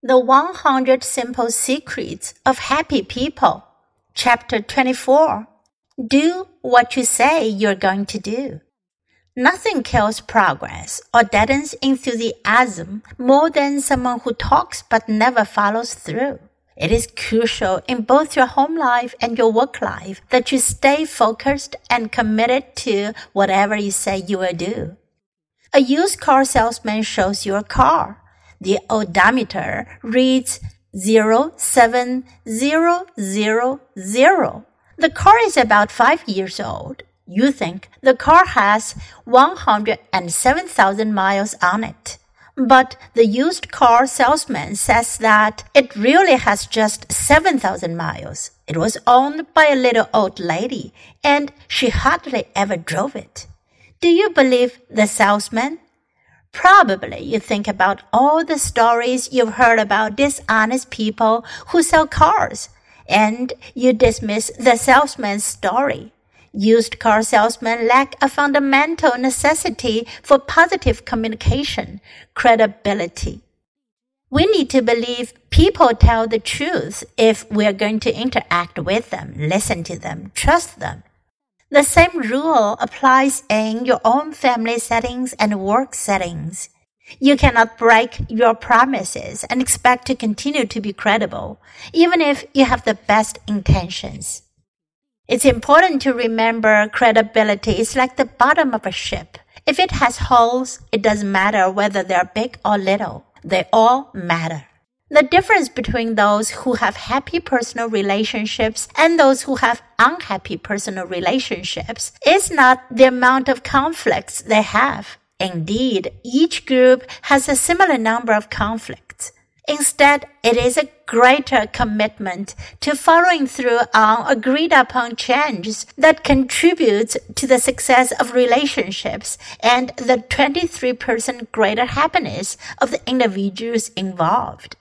The 100 Simple Secrets of Happy People, Chapter 24. Do what you say you're going to do. Nothing kills progress or deadens enthusiasm more than someone who talks but never follows through. It is crucial in both your home life and your work life that you stay focused and committed to whatever you say you will do. A used car salesman shows you a car. The odometer reads 07000. The car is about five years old. You think the car has 107,000 miles on it. But the used car salesman says that it really has just 7,000 miles. It was owned by a little old lady and she hardly ever drove it. Do you believe the salesman? Probably you think about all the stories you've heard about dishonest people who sell cars and you dismiss the salesman's story. Used car salesmen lack a fundamental necessity for positive communication, credibility. We need to believe people tell the truth if we're going to interact with them, listen to them, trust them. The same rule applies in your own family settings and work settings. You cannot break your promises and expect to continue to be credible, even if you have the best intentions. It's important to remember credibility is like the bottom of a ship. If it has holes, it doesn't matter whether they're big or little. They all matter. The difference between those who have happy personal relationships and those who have unhappy personal relationships is not the amount of conflicts they have. Indeed, each group has a similar number of conflicts. Instead, it is a greater commitment to following through on agreed upon changes that contributes to the success of relationships and the 23% greater happiness of the individuals involved.